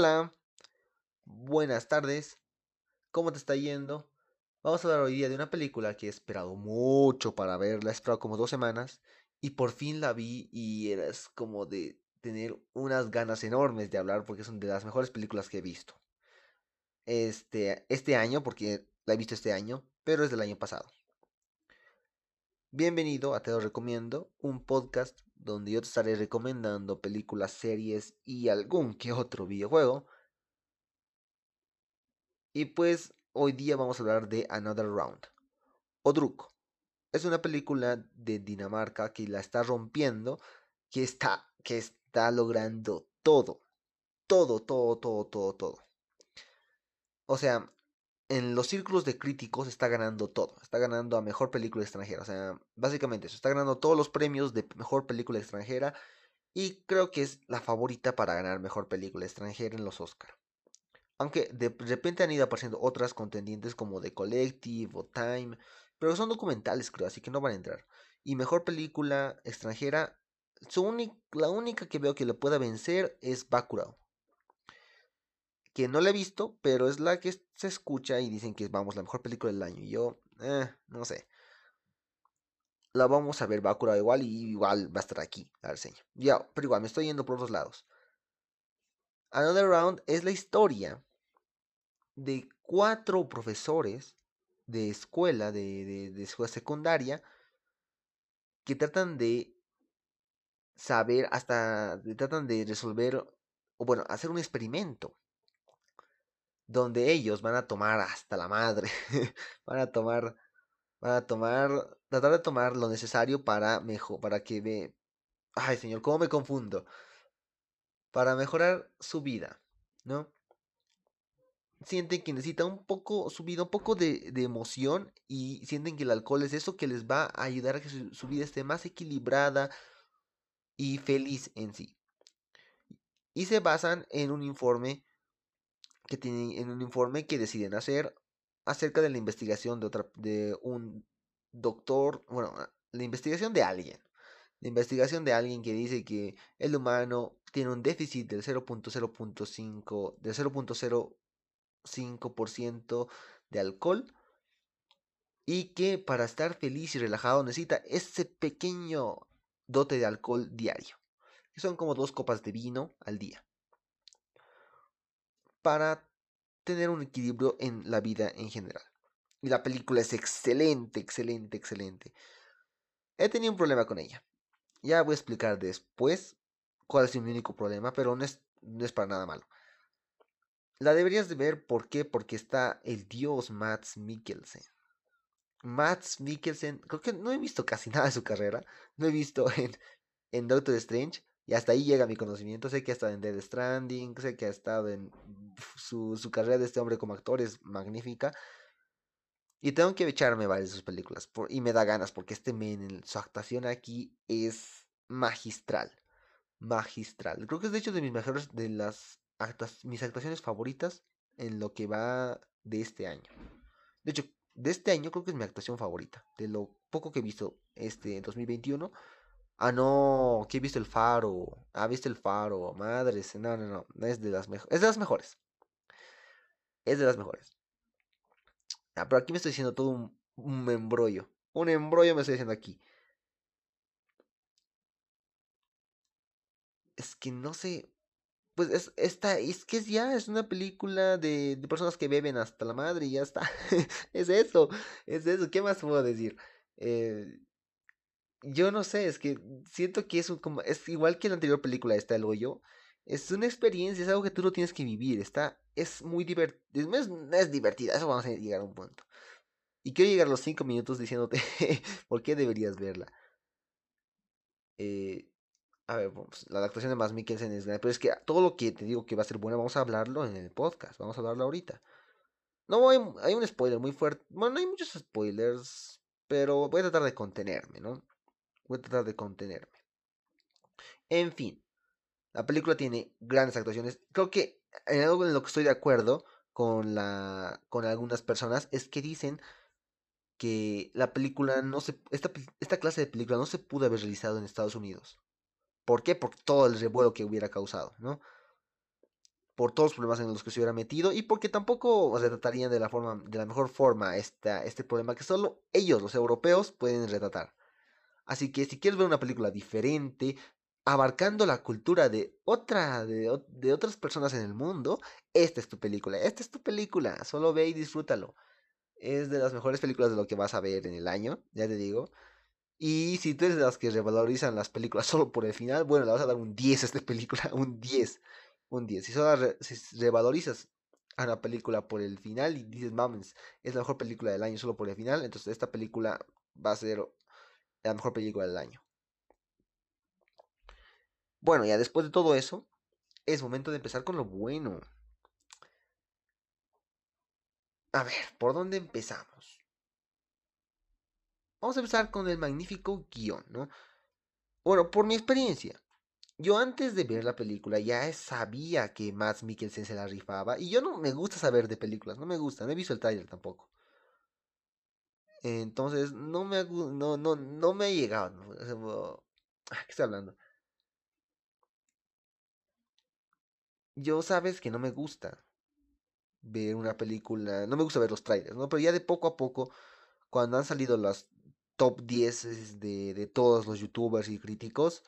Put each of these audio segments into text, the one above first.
Hola, buenas tardes, ¿cómo te está yendo? Vamos a hablar hoy día de una película que he esperado mucho para verla, he esperado como dos semanas y por fin la vi y era como de tener unas ganas enormes de hablar porque es una de las mejores películas que he visto. Este, este año, porque la he visto este año, pero es del año pasado. Bienvenido a Te lo recomiendo, un podcast donde yo te estaré recomendando películas, series y algún que otro videojuego. Y pues hoy día vamos a hablar de Another Round. Odruk. Es una película de Dinamarca que la está rompiendo, que está, que está logrando todo. Todo, todo, todo, todo, todo. O sea, en los círculos de críticos está ganando todo. Está ganando a mejor película extranjera. O sea, básicamente eso. Está ganando todos los premios de mejor película extranjera. Y creo que es la favorita para ganar mejor película extranjera en los Oscar. Aunque de repente han ido apareciendo otras contendientes como The Collective o Time. Pero son documentales, creo, así que no van a entrar. Y mejor película extranjera. Su la única que veo que le pueda vencer es Bacurau que no la he visto, pero es la que se escucha y dicen que vamos, la mejor película del año. Y yo, eh, no sé. La vamos a ver, va a curar igual y igual va a estar aquí, la reseña. Ya, pero igual, me estoy yendo por otros lados. Another Round es la historia de cuatro profesores de escuela, de, de escuela secundaria, que tratan de saber, hasta tratan de resolver, o bueno, hacer un experimento donde ellos van a tomar hasta la madre, van a tomar, van a tomar, tratar de tomar lo necesario para mejor, para que ve, ay señor, cómo me confundo, para mejorar su vida, ¿no? Sienten que necesita un poco su vida, un poco de, de, emoción y sienten que el alcohol es eso que les va a ayudar a que su vida esté más equilibrada y feliz en sí. Y se basan en un informe que tienen en un informe que deciden hacer acerca de la investigación de otra de un doctor, bueno, ah, la investigación de alguien. La investigación de alguien que dice que el humano tiene un déficit del 0.0.5 del 0.05% de alcohol y que para estar feliz y relajado necesita ese pequeño dote de alcohol diario, que son como dos copas de vino al día para tener un equilibrio en la vida en general. Y la película es excelente, excelente, excelente. He tenido un problema con ella. Ya voy a explicar después cuál es mi único problema, pero no es, no es para nada malo. La deberías de ver, ¿por qué? Porque está el dios Mats Mikkelsen. Mats Mikkelsen, creo que no he visto casi nada de su carrera. No he visto en, en Doctor Strange, y hasta ahí llega mi conocimiento. Sé que ha estado en Dead Stranding, sé que ha estado en su, su carrera de este hombre como actor es magnífica. Y tengo que echarme varias de sus películas. Y me da ganas porque este men, su actuación aquí es magistral. Magistral. Creo que es de hecho de mis mejores, de las mis actuaciones favoritas en lo que va de este año. De hecho, de este año creo que es mi actuación favorita. De lo poco que he visto este 2021 Ah, no, que he visto el faro. Ah, visto el faro. Madres. No, no, no. Es de las mejores. Es de las mejores. Es de las mejores. Ah, pero aquí me estoy diciendo todo un, embrollo. Un embrollo me estoy diciendo aquí. Es que no sé. Pues es, esta, es que ya es una película de, de personas que beben hasta la madre y ya está. es eso. Es eso. ¿Qué más puedo decir? Eh, yo no sé, es que siento que es, como, es igual que la anterior película, esta El Hoyo. Es una experiencia, es algo que tú lo tienes que vivir. Está, es muy divertido. Es, es divertida, eso vamos a llegar a un punto. Y quiero llegar a los 5 minutos diciéndote por qué deberías verla. Eh, a ver, pues, la actuación de Mads Mikkelsen es Pero es que todo lo que te digo que va a ser bueno, vamos a hablarlo en el podcast. Vamos a hablarlo ahorita. No, hay, hay un spoiler muy fuerte. Bueno, no hay muchos spoilers. Pero voy a tratar de contenerme, ¿no? Voy a tratar de contenerme. En fin, la película tiene grandes actuaciones. Creo que en algo en lo que estoy de acuerdo con, la, con algunas personas es que dicen que la película no se. Esta, esta clase de película no se pudo haber realizado en Estados Unidos. ¿Por qué? Por todo el revuelo que hubiera causado, ¿no? por todos los problemas en los que se hubiera metido y porque tampoco retratarían de la forma de la mejor forma esta, este problema que solo ellos, los europeos, pueden retratar. Así que si quieres ver una película diferente, abarcando la cultura de otra de, de, otras personas en el mundo, esta es tu película. Esta es tu película. Solo ve y disfrútalo. Es de las mejores películas de lo que vas a ver en el año, ya te digo. Y si tú eres de las que revalorizan las películas solo por el final, bueno, le vas a dar un 10 a esta película, un 10. Un 10. Si solo si revalorizas a una película por el final y dices, mames, es la mejor película del año solo por el final, entonces esta película va a ser la mejor película del año. Bueno, ya después de todo eso, es momento de empezar con lo bueno. A ver, ¿por dónde empezamos? Vamos a empezar con el magnífico guion, ¿no? Bueno, por mi experiencia. Yo antes de ver la película ya sabía que Matt Mikkelsen se la rifaba. Y yo no me gusta saber de películas, no me gusta, no he visto el trailer tampoco. Entonces, no me, no, no, no me ha llegado. ¿Qué estoy hablando? Yo sabes que no me gusta ver una película, no me gusta ver los trailers, ¿no? Pero ya de poco a poco, cuando han salido las top 10 de, de todos los youtubers y críticos,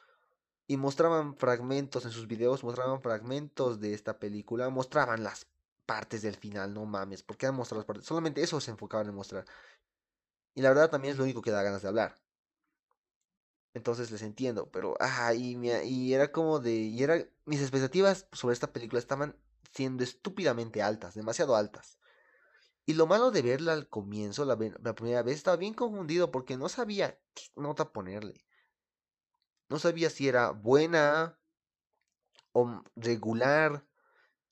y mostraban fragmentos en sus videos, mostraban fragmentos de esta película, mostraban las partes del final, no mames, porque han mostrado las partes, solamente eso se enfocaban en mostrar. Y la verdad también es lo único que da ganas de hablar. Entonces les entiendo, pero ah, y, y era como de y era mis expectativas sobre esta película estaban siendo estúpidamente altas, demasiado altas. Y lo malo de verla al comienzo, la, la primera vez, estaba bien confundido porque no sabía qué nota ponerle. No sabía si era buena o regular,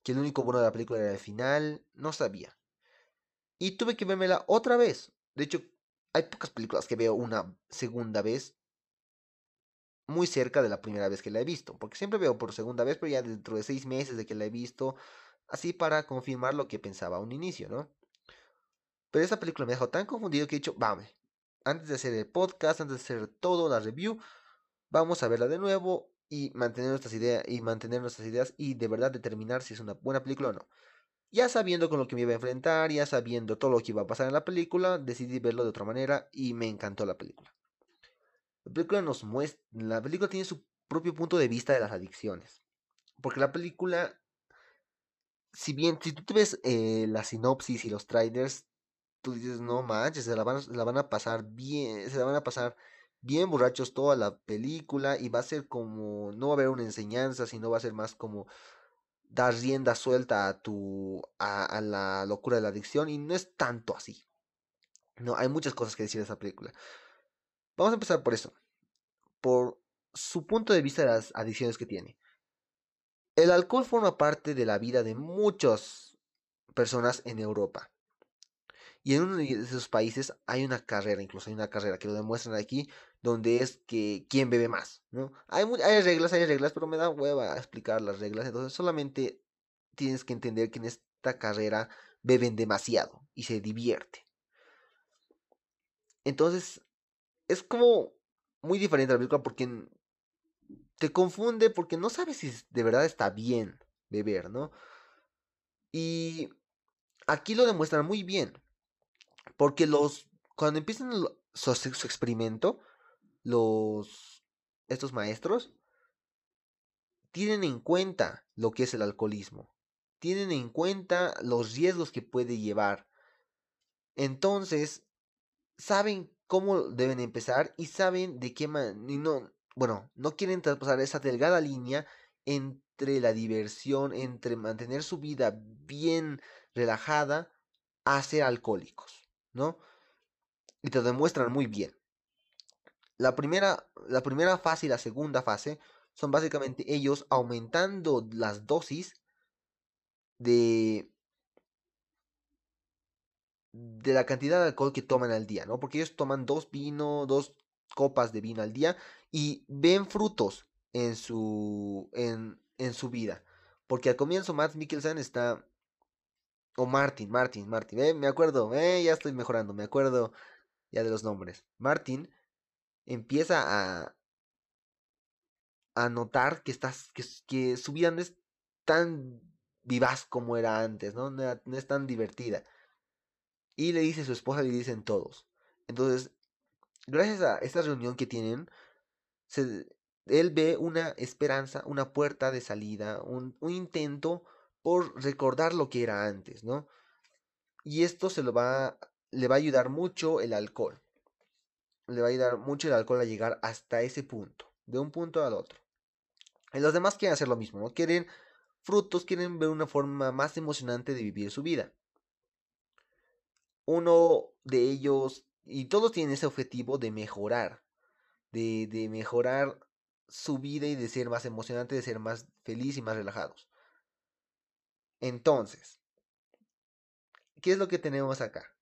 que el único bueno de la película era el final, no sabía. Y tuve que vérmela otra vez. De hecho, hay pocas películas que veo una segunda vez muy cerca de la primera vez que la he visto, porque siempre veo por segunda vez, pero ya dentro de seis meses de que la he visto, así para confirmar lo que pensaba a un inicio, ¿no? Pero esa película me dejó tan confundido que he dicho, vamos, antes de hacer el podcast, antes de hacer todo, la review, Vamos a verla de nuevo y mantener nuestras ideas y mantener nuestras ideas y de verdad determinar si es una buena película o no. Ya sabiendo con lo que me iba a enfrentar, ya sabiendo todo lo que iba a pasar en la película, decidí verlo de otra manera y me encantó la película. La película nos muestra, la película tiene su propio punto de vista de las adicciones. Porque la película, si bien, si tú ves eh, la sinopsis y los trailers, tú dices, no manches, se la van, se la van a pasar bien, se la van a pasar bien borrachos toda la película y va a ser como, no va a haber una enseñanza, sino va a ser más como dar rienda suelta a tu, a, la locura de la adicción y no es tanto así. No, hay muchas cosas que decir de esa película. Vamos a empezar por eso, por su punto de vista de las adicciones que tiene. El alcohol forma parte de la vida de muchas personas en Europa. Y en uno de esos países hay una carrera, incluso hay una carrera que lo demuestran aquí, donde es que quién bebe más, ¿no? Hay, hay reglas, hay reglas, pero me da hueva explicar las reglas, entonces solamente tienes que entender que en esta carrera beben demasiado y se divierte. Entonces, es como muy diferente la película porque te confunde porque no sabes si de verdad está bien beber, ¿no? Y aquí lo demuestran muy bien. Porque los. Cuando empiezan su, su experimento, los. estos maestros tienen en cuenta lo que es el alcoholismo. Tienen en cuenta los riesgos que puede llevar. Entonces, saben cómo deben empezar y saben de qué manera. No, bueno, no quieren traspasar esa delgada línea entre la diversión, entre mantener su vida bien relajada, a ser alcohólicos. ¿no? Y te demuestran muy bien. La primera, la primera fase y la segunda fase son básicamente ellos aumentando las dosis de de la cantidad de alcohol que toman al día, ¿no? Porque ellos toman dos vino, dos copas de vino al día y ven frutos en su en, en su vida. Porque al comienzo Matt Mikkelsen está o Martin, Martin, Martin. Eh, me acuerdo, eh, ya estoy mejorando, me acuerdo ya de los nombres. Martin empieza a, a notar que, estás, que, su vida no es tan vivaz como era antes, ¿no? No, es tan divertida. Y le dice a su esposa, le dicen todos. Entonces, gracias a esta reunión que tienen, él ve una esperanza, una puerta de salida, un, un, intento por recordar lo que era antes, ¿no? Y esto se lo va, le va a ayudar mucho el alcohol. Le va a ayudar mucho el alcohol a llegar hasta ese punto, de un punto al otro. Y los demás quieren hacer lo mismo, ¿no? Quieren frutos, quieren ver una forma más emocionante de vivir su vida. Uno de ellos, y todos tienen ese objetivo de mejorar, de, de mejorar su vida y de ser más emocionante, de ser más feliz y más relajados. Entonces, ¿qué es lo que tenemos acá?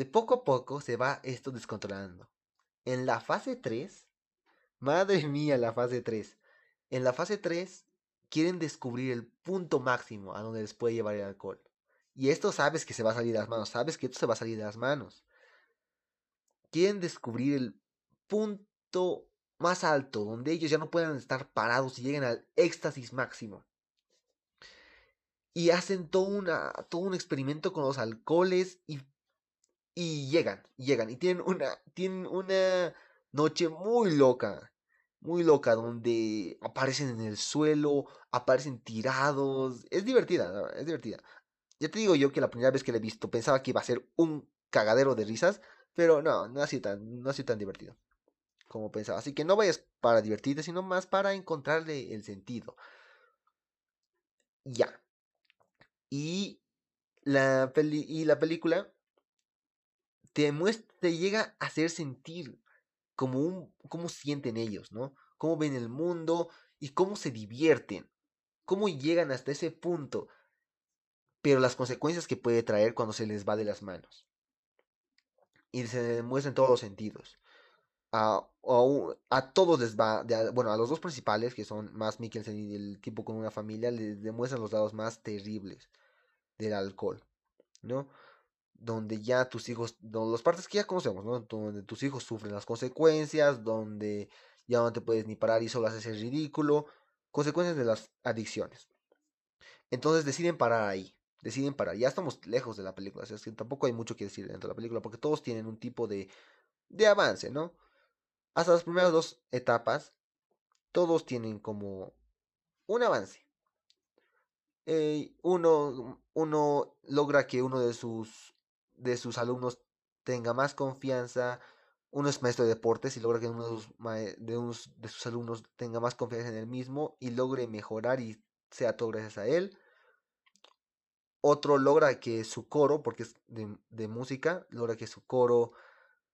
De poco a poco se va esto descontrolando. En la fase 3, madre mía, la fase 3. En la fase 3 quieren descubrir el punto máximo a donde les puede llevar el alcohol. Y esto sabes que se va a salir de las manos, sabes que esto se va a salir de las manos. Quieren descubrir el punto más alto, donde ellos ya no puedan estar parados y lleguen al éxtasis máximo. Y hacen todo, una, todo un experimento con los alcoholes y, y llegan, llegan. Y tienen una, tienen una noche muy loca muy loca, donde aparecen en el suelo, aparecen tirados. Es divertida, es divertida. Ya te digo yo que la primera vez que la he visto pensaba que iba a ser un cagadero de risas, pero no, no ha sido tan, no ha sido tan divertido como pensaba. Así que no vayas para divertirte, sino más para encontrarle el sentido. Ya. Y la, peli y la película te, llega a hacer sentir como cómo sienten ellos, ¿no? Cómo ven el mundo y cómo se divierten, cómo llegan hasta ese punto, pero las consecuencias que puede traer cuando se les va de las manos. Y se demuestra en todos los sentidos. A, a, todos les va, bueno, a los dos principales, que son más Mikkelsen y el tipo con una familia, les demuestran los lados más terribles del alcohol, ¿no? Donde ya tus hijos, donde las partes que ya conocemos, ¿no? Donde tus hijos sufren las consecuencias, donde ya no te puedes ni parar y solo haces el ridículo, consecuencias de las adicciones. Entonces deciden parar ahí, deciden parar. Ya estamos lejos de la película, es que tampoco hay mucho que decir dentro de la película, porque todos tienen un tipo de, de avance, ¿no? Hasta las primeras dos etapas, todos tienen como un avance. Eh, uno, uno logra que uno de sus de sus alumnos tenga más confianza. Uno es maestro de deportes y logra que uno de sus, de, sus alumnos tenga más confianza en él mismo y logre mejorar y sea todo gracias a él. Otro logra que su coro, porque es de, música, logra que su coro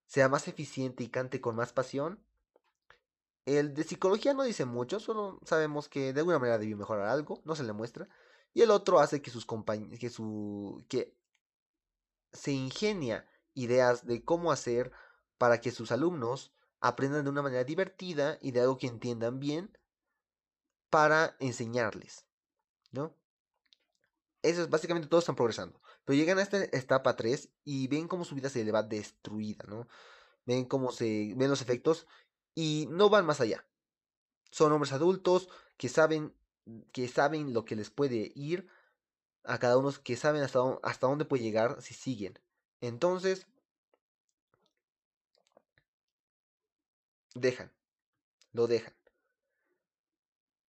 sea más eficiente y cante con más pasión. El de psicología no dice mucho, solo sabemos que de alguna manera debió mejorar algo, no se le muestra. Y el otro hace que sus compañeros, que su que se ingenia ideas de cómo hacer para que sus alumnos aprendan de una manera divertida y de algo que entiendan bien para enseñarles, ¿no? Eso es básicamente todos están progresando. Pero llegan a esta etapa 3 y ven cómo su vida se le va destruida, ¿no? Ven cómo se ven los efectos y no van más allá. Son hombres adultos que saben que saben lo que les puede ir a cada uno que saben hasta, dónde puede llegar si siguen. Entonces, dejan, lo dejan.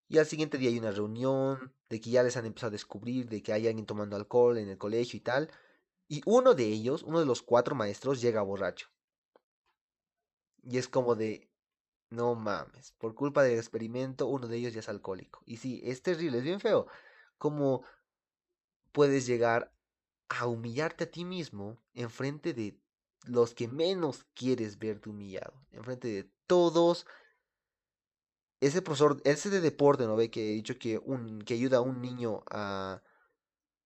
Y al siguiente día hay una reunión de que ya les han empezado a descubrir de que hay alguien tomando alcohol en el colegio y tal. Y uno de ellos, uno de los cuatro maestros, llega borracho. Y es como de, no mames, por culpa del experimento, uno de ellos ya es alcohólico. Y sí, es terrible, es bien feo. Como puedes llegar a humillarte a ti mismo en frente de los que menos quieres verte humillado, en frente de todos. Ese profesor, ese de deporte, ¿no ve? Que he dicho que, un, que ayuda a un niño a,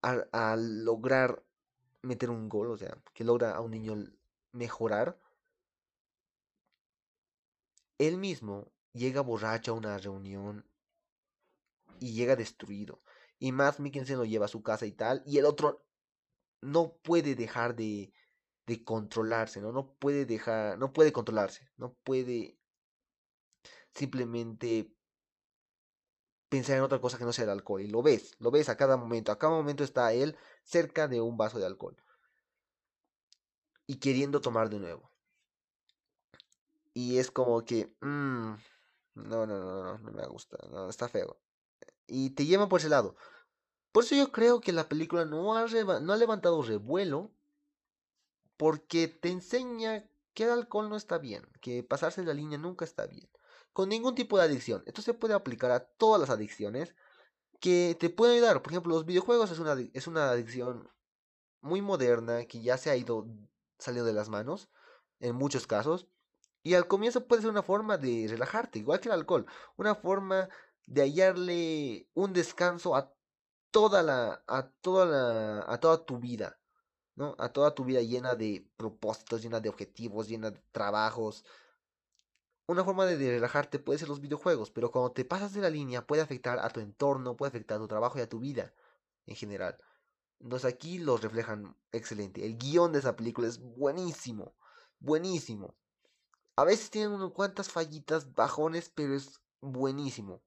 a, a lograr meter un gol, o sea, que logra a un niño mejorar. Él mismo llega borracho a una reunión y llega destruido y Matt Mikkelsen lo lleva a su casa y tal, y el otro no puede dejar de, de controlarse, ¿no? No puede dejar, no puede controlarse, no puede simplemente pensar en otra cosa que no sea el alcohol. Y lo ves, lo ves a cada momento. A cada momento está él cerca de un vaso de alcohol. Y queriendo tomar de nuevo. Y es como que... Mmm, no, no, no, no, no me gusta. No, está feo. Y te lleva por ese lado. Por eso yo creo que la película no ha, no ha levantado revuelo. Porque te enseña que el alcohol no está bien. Que pasarse la línea nunca está bien. Con ningún tipo de adicción. Esto se puede aplicar a todas las adicciones que te pueden ayudar. Por ejemplo, los videojuegos es una, es una adicción muy moderna que ya se ha ido saliendo de las manos en muchos casos. Y al comienzo puede ser una forma de relajarte, igual que el alcohol, una forma de hallarle un descanso a toda la a toda la a toda tu vida, ¿no? A toda tu vida llena de propósitos, llena de objetivos, llena de trabajos. Una forma de relajarte puede ser los videojuegos, pero cuando te pasas de la línea puede afectar a tu entorno, puede afectar a tu trabajo y a tu vida en general. Entonces aquí los reflejan excelente. El guion de esa película es buenísimo, buenísimo. A veces tienen unas cuantas fallitas, bajones, pero es buenísimo.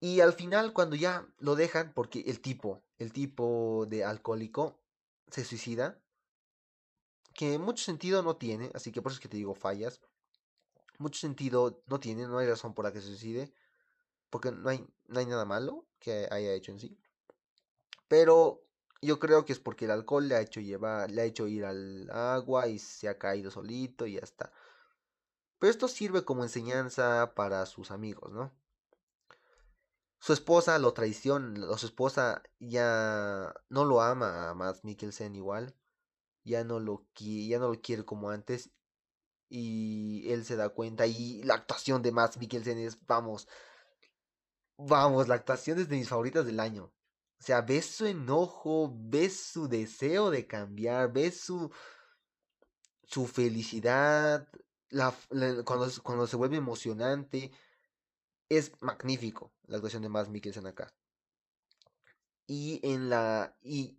Y al final, cuando ya lo dejan, porque el tipo, el tipo de alcohólico, se suicida, que mucho sentido no tiene, así que por eso es que te digo fallas. Mucho sentido no tiene, no hay razón por la que se suicide, porque no hay, no hay nada malo que haya hecho en sí. Pero yo creo que es porque el alcohol le ha hecho llevar, le ha hecho ir al agua y se ha caído solito y ya está. Pero esto sirve como enseñanza para sus amigos, ¿no? Su esposa lo traiciona, su esposa ya no lo ama a Matt Mikkelsen igual, ya no lo ya no lo quiere como antes y él se da cuenta y la actuación de Matt Mikkelsen es vamos, vamos, la actuación es de mis favoritas del año. O sea, ves su enojo, ves su deseo de cambiar, ves su, su felicidad, la, cuando, cuando se vuelve emocionante. Es magnífico la actuación de Mads Mikkelsen acá. Y en la. Y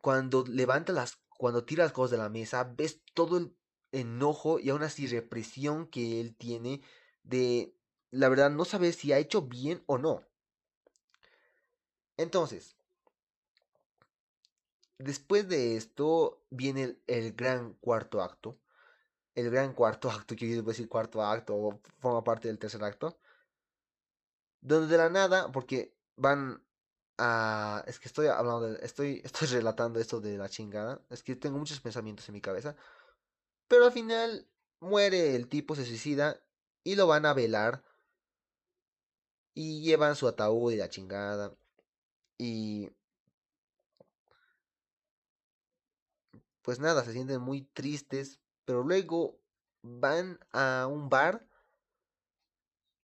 cuando levanta las. Cuando tira las cosas de la mesa, ves todo el enojo y aún así represión que él tiene de. La verdad, no saber si ha hecho bien o no. Entonces, después de esto viene el, gran cuarto acto. El gran cuarto acto, que quiero decir cuarto acto, o forma parte del tercer acto. Donde de la nada, porque van a... Es que estoy hablando de... Estoy, estoy relatando esto de la chingada. Es que tengo muchos pensamientos en mi cabeza. Pero al final muere el tipo, se suicida y lo van a velar. Y llevan su ataúd y la chingada. Y pues nada, se sienten muy tristes, pero luego van a un bar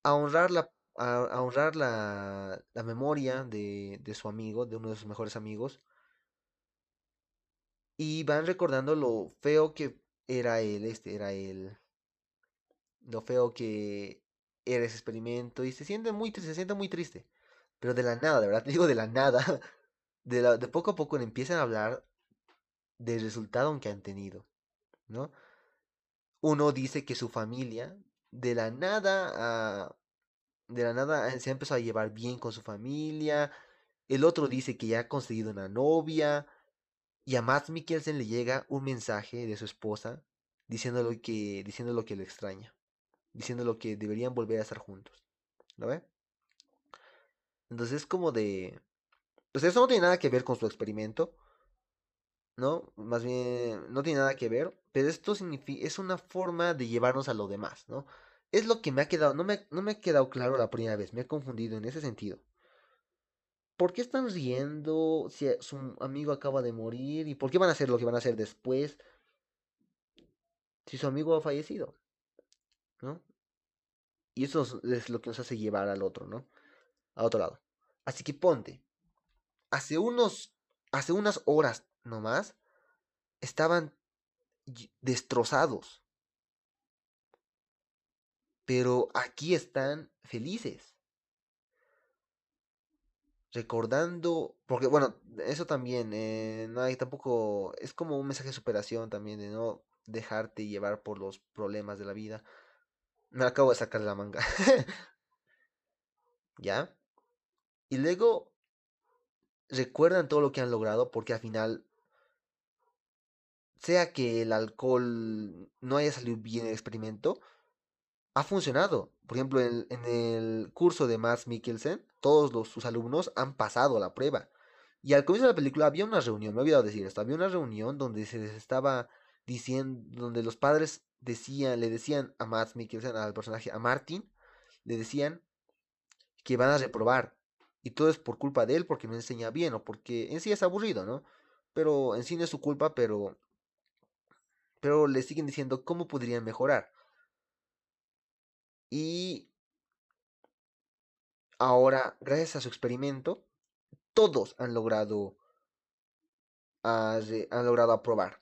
a honrar la, a, honrar la, la memoria de, de, su amigo, de uno de sus mejores amigos. Y van recordando lo feo que era él, este era él. Lo feo que era ese experimento. Y se siente muy se siente muy triste. Pero de la nada, de verdad digo de la nada. De, la, de poco a poco empiezan a hablar del resultado que han tenido. ¿No? Uno dice que su familia, de la nada de la nada se ha empezado a llevar bien con su familia. El otro dice que ya ha conseguido una novia. Y a Matt Mikkelsen le llega un mensaje de su esposa diciéndolo que, diciéndolo que le extraña. Diciéndolo que deberían volver a estar juntos. ¿Lo ve? Entonces es como de... Pues eso no tiene nada que ver con su experimento. ¿No? Más bien, no tiene nada que ver. Pero esto significa, es una forma de llevarnos a lo demás, ¿no? Es lo que me ha quedado, no me, no me ha quedado claro la primera vez, me he confundido en ese sentido. ¿Por qué están riendo si su amigo acaba de morir? ¿Y por qué van a hacer lo que van a hacer después? Si su amigo ha fallecido. ¿No? Y eso es lo que nos hace llevar al otro, ¿no? a otro lado. Así que ponte. Hace unos. Hace unas horas nomás. Estaban destrozados. Pero aquí están felices. Recordando. Porque, bueno, eso también. Eh, no hay tampoco. Es como un mensaje de superación también. De no dejarte llevar por los problemas de la vida Me acabo de sacar la manga. ¿Ya? Y luego recuerdan todo lo que han logrado porque al final, sea que el alcohol no haya salido bien el experimento, ha funcionado. Por ejemplo, en, el curso de Max Mikkelsen, todos los, sus alumnos han pasado la prueba. Y al comienzo de la película había una reunión, me he olvidado decir esto, había una reunión donde se les estaba diciendo, donde los padres decían, le decían a Max Mikkelsen, al personaje, a Martin, le decían que van a reprobar. Y todo es por culpa de él porque no enseña bien o porque en sí es aburrido, ¿no? Pero en sí no es su culpa, pero... Pero le siguen diciendo cómo podrían mejorar. Y ahora, gracias a su experimento, todos han logrado, han logrado aprobar.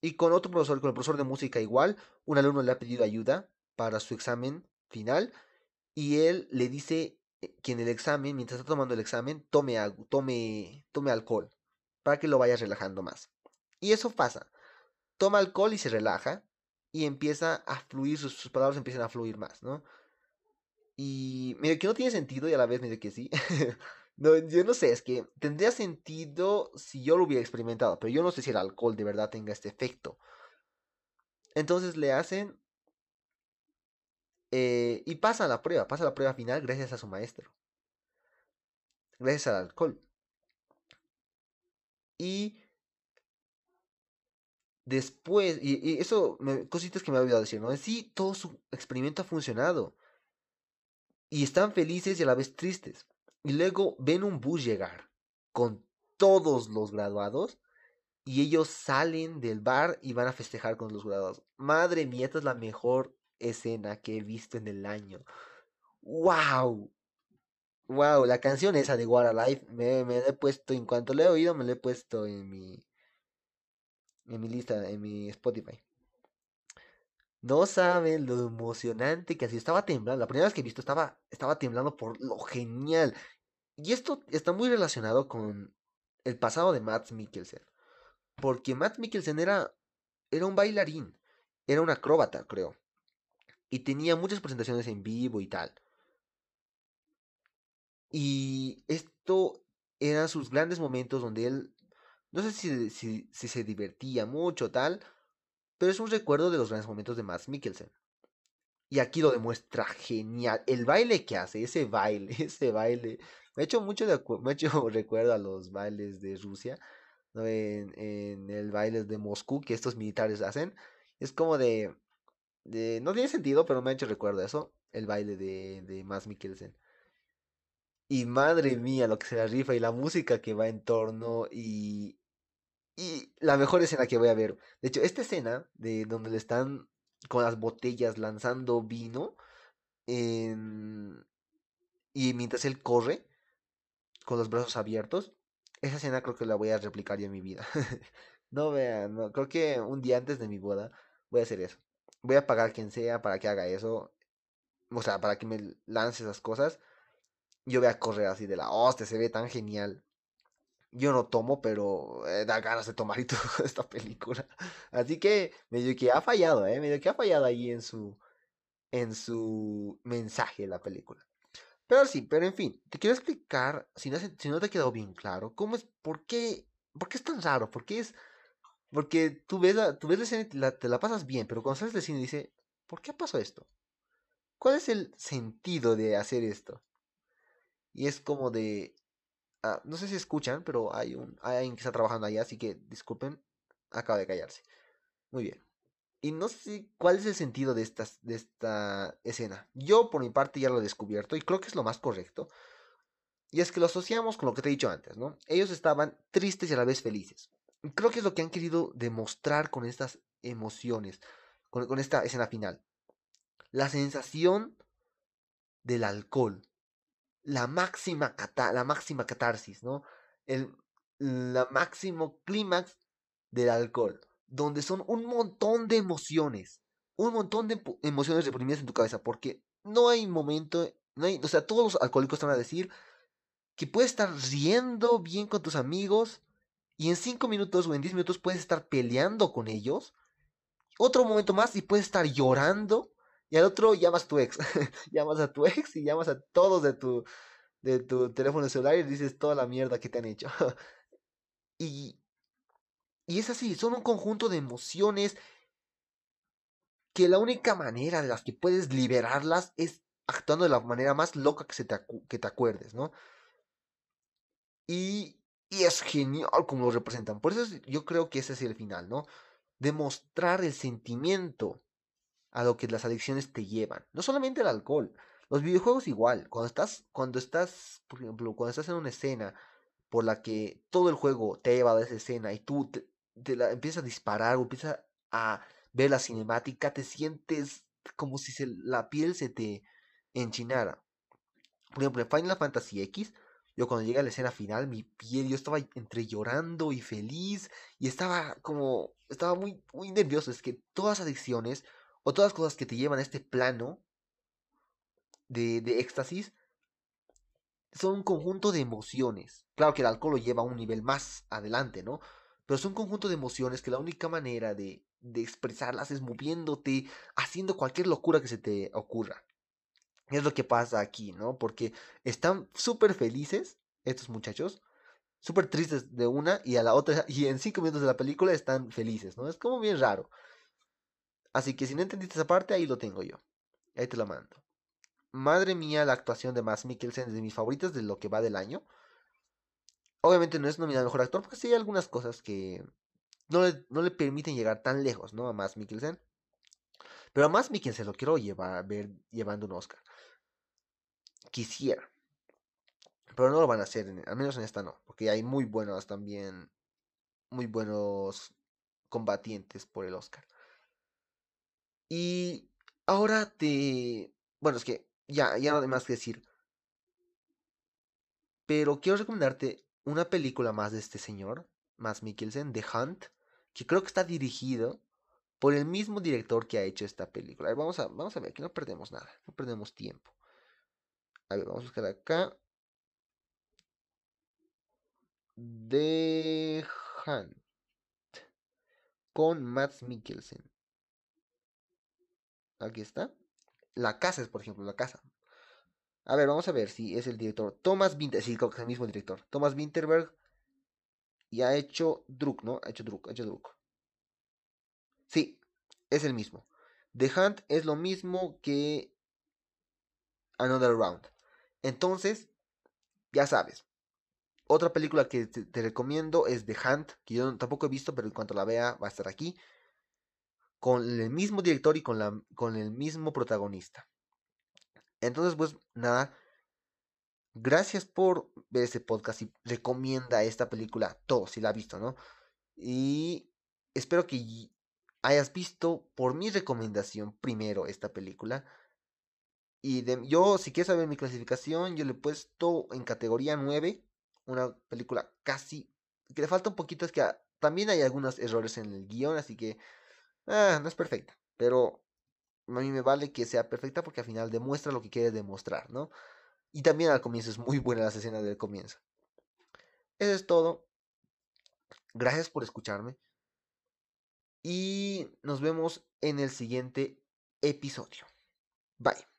Y con otro profesor, con el profesor de música igual, un alumno le ha pedido ayuda para su examen final y él le dice que en el examen, mientras está tomando el examen, tome, tome, tome alcohol para que lo vaya relajando más. Y eso pasa. Toma alcohol y se relaja y empieza a fluir, sus, palabras empiezan a fluir más, ¿no? Y mire que no tiene sentido y a la vez mire que sí. no, yo no sé, es que tendría sentido si yo lo hubiera experimentado, pero yo no sé si el alcohol de verdad tenga este efecto. Entonces le hacen eh, y pasa la prueba, pasa la prueba final gracias a su maestro. Gracias al alcohol. Y después, y, eso, cositas que me había olvidado decir, ¿no? Sí, todo su experimento ha funcionado. Y están felices y a la vez tristes. Y luego ven un bus llegar con todos los graduados y ellos salen del bar y van a festejar con los graduados. Madre mía, esta es la mejor escena que he visto en el año. ¡Wow! ¡Wow! La canción esa de What Alive me, me la he puesto, en cuanto la he oído, me la he puesto en mi. En mi lista, en mi Spotify. No saben lo emocionante que así estaba temblando. La primera vez que he visto estaba, estaba temblando por lo genial. Y esto está muy relacionado con el pasado de Matt Mikkelsen. Porque Matt Mikkelsen era, era un bailarín. Era un acróbata, creo y tenía muchas presentaciones en vivo y tal. Y esto eran sus grandes momentos donde él, no sé si, si, se divertía mucho o tal, pero es un recuerdo de los grandes momentos de Max Mikkelsen. Y aquí lo demuestra genial. El baile que hace, ese baile, ese baile. Me ha hecho mucho de me ha hecho recuerdo a los bailes de Rusia, en, en el baile de Moscú que estos militares hacen. Es como de, no tiene sentido, pero me ha hecho recuerdo eso. El baile de, de Mads Mikkelsen. Y madre mía, lo que se la rifa y la música que va en torno y, y la mejor escena que voy a ver. De hecho, esta escena de donde le están con las botellas lanzando vino y mientras él corre con los brazos abiertos, esa escena creo que la voy a replicar yo en mi vida. no vean, no, creo que un día antes de mi boda voy a hacer eso voy a pagar quien sea para que haga eso. O sea, para que me lance esas cosas. Yo voy a correr así de la hostia, se ve tan genial. Yo no tomo, pero eh, da ganas de tomar y todo esta película. Así que medio que ha fallado, ¿eh? Medio que ha fallado ahí en su, en su mensaje la película. Pero sí, pero en fin, te quiero explicar, si no, si no te ha quedado bien claro, cómo es, por qué, por qué es tan raro, por qué es porque tú ves la, tú ves la escena y te la pasas bien, pero cuando sales del cine dice, ¿por qué pasó esto? ¿Cuál es el sentido de hacer esto? Y es como de... Ah, no sé si escuchan, pero hay, un, hay alguien que está trabajando allá, así que disculpen, acaba de callarse. Muy bien. Y no sé cuál es el sentido de, de esta escena. Yo por mi parte ya lo he descubierto y creo que es lo más correcto. Y es que lo asociamos con lo que te he dicho antes, ¿no? Ellos estaban tristes y a la vez felices creo que es lo que han querido demostrar con estas emociones, con, esta escena final. La sensación del alcohol, la máxima, la máxima catarsis, ¿no? El la máximo clímax del alcohol, donde son un montón de emociones, un montón de emociones reprimidas en tu cabeza, porque no hay momento, no hay, o sea, todos los alcohólicos van a decir que puedes estar riendo bien con tus amigos, y en 5 minutos o en 10 minutos puedes estar peleando con ellos. Otro momento más y puedes estar llorando. Y al otro llamas a tu ex. llamas a tu ex y llamas a todos de tu, de tu teléfono celular y dices toda la mierda que te han hecho. y, y es así, son un conjunto de emociones que la única manera de las que puedes liberarlas es actuando de la manera más loca que, se te, que te acuerdes, ¿no? Y, y es genial como lo representan. Por eso yo creo que ese es el final, ¿no? Demostrar el sentimiento a lo que las adicciones te llevan. No solamente el alcohol, los videojuegos igual. Cuando estás, cuando estás, por ejemplo, cuando estás en una escena por la que todo el juego te ha llevado a esa escena y tú te, la empiezas a disparar o empiezas a ver la cinemática, te sientes como si se, la piel se te enchinara. Por ejemplo, en Final Fantasy X, yo cuando llegué a la escena final, mi piel, yo estaba entre llorando y feliz y estaba como, estaba muy, muy nervioso. Es que todas las adicciones o todas las cosas que te llevan a este plano de, éxtasis son un conjunto de emociones. Claro que el alcohol lo lleva a un nivel más adelante, ¿no? Pero son un conjunto de emociones que la única manera de, de expresarlas es moviéndote, haciendo cualquier locura que se te ocurra. Es lo que pasa aquí, ¿no? Porque están súper felices estos muchachos, súper tristes de una y a la otra, y en cinco minutos de la película están felices, ¿no? Es como bien raro. Así que si no entendiste esa parte, ahí lo tengo yo. Ahí te lo mando. Madre mía, la actuación de Max Mikkelsen es de mis favoritas de lo que va del año. Obviamente no es nominado mejor actor porque sí hay algunas cosas que no le, no le permiten llegar tan lejos, ¿no? A Max Mikkelsen. Pero a Max Mikkelsen lo quiero llevar, ver llevando un Oscar. Quisiera. Pero no lo van a hacer, al menos en esta no. Porque hay muy buenos también. Muy buenos combatientes por el Oscar. Y ahora te... Bueno, es que ya, ya no hay más que decir. Pero quiero recomendarte una película más de este señor, Max Mikkelsen, The Hunt, que creo que está dirigido por el mismo director que ha hecho esta película. Vamos a, vamos a ver, que no perdemos nada, no perdemos tiempo. A ver, vamos a buscar acá. The Hunt. Con Max Mikkelsen. Aquí está. La casa es, por ejemplo, la casa. A ver, vamos a ver si es el director. Thomas Winterberg. Sí, creo que es el mismo director. Thomas Winterberg. Y ha hecho Druk, ¿no? Ha hecho Druk, ha hecho Druk. Sí, es el mismo. The Hunt es lo mismo que Another Round. Entonces, ya sabes. Otra película que te, te, recomiendo es The Hunt, que yo tampoco he visto, pero en cuanto la vea va a estar aquí con el mismo director y con, la, con el mismo protagonista. Entonces, pues nada, gracias por ver este podcast y recomienda esta película a todos si la has visto, ¿no? Y espero que hayas visto por mi recomendación primero esta película. Y yo, si quieres saber mi clasificación, yo le he puesto en categoría 9, una película casi, que le falta un poquito, es que también hay algunos errores en el guion, así que Ah, no es perfecta, pero a mí me vale que sea perfecta porque al final demuestra lo que quiere demostrar, ¿no? Y también al comienzo es muy buena las escenas del comienzo. Eso es todo. Gracias por escucharme. Y nos vemos en el siguiente episodio. Bye.